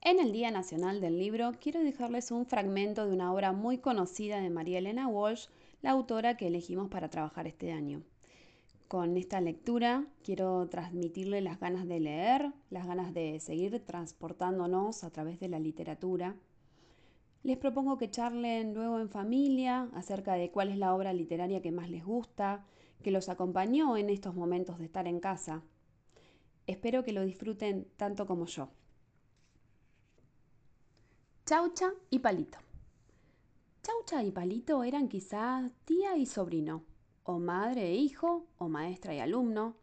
En el Día Nacional del Libro quiero dejarles un fragmento de una obra muy conocida de María Elena Walsh, la autora que elegimos para trabajar este año. Con esta lectura quiero transmitirle las ganas de leer, las ganas de seguir transportándonos a través de la literatura. Les propongo que charlen luego en familia acerca de cuál es la obra literaria que más les gusta, que los acompañó en estos momentos de estar en casa. Espero que lo disfruten tanto como yo. Chaucha y Palito. Chaucha y Palito eran quizás tía y sobrino, o madre e hijo, o maestra y alumno.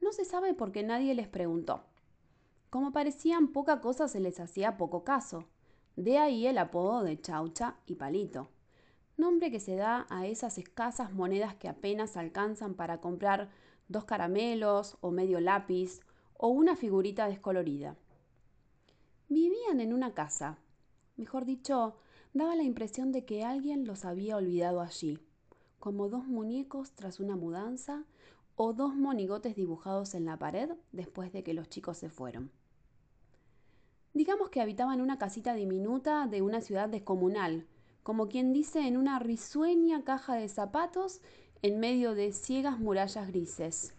No se sabe por qué nadie les preguntó. Como parecían poca cosa se les hacía poco caso. De ahí el apodo de Chaucha y Palito, nombre que se da a esas escasas monedas que apenas alcanzan para comprar dos caramelos o medio lápiz o una figurita descolorida. Vivían en una casa, Mejor dicho, daba la impresión de que alguien los había olvidado allí, como dos muñecos tras una mudanza o dos monigotes dibujados en la pared después de que los chicos se fueron. Digamos que habitaban una casita diminuta de una ciudad descomunal, como quien dice en una risueña caja de zapatos en medio de ciegas murallas grises.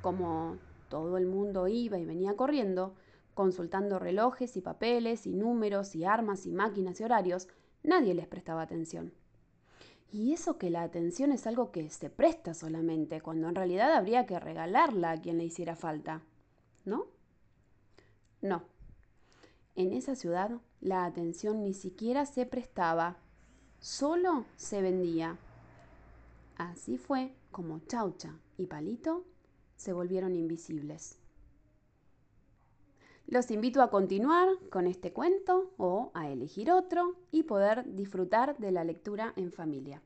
Como todo el mundo iba y venía corriendo, consultando relojes y papeles y números y armas y máquinas y horarios, nadie les prestaba atención. Y eso que la atención es algo que se presta solamente, cuando en realidad habría que regalarla a quien le hiciera falta. ¿No? No. En esa ciudad la atención ni siquiera se prestaba, solo se vendía. Así fue como Chaucha y Palito se volvieron invisibles. Los invito a continuar con este cuento o a elegir otro y poder disfrutar de la lectura en familia.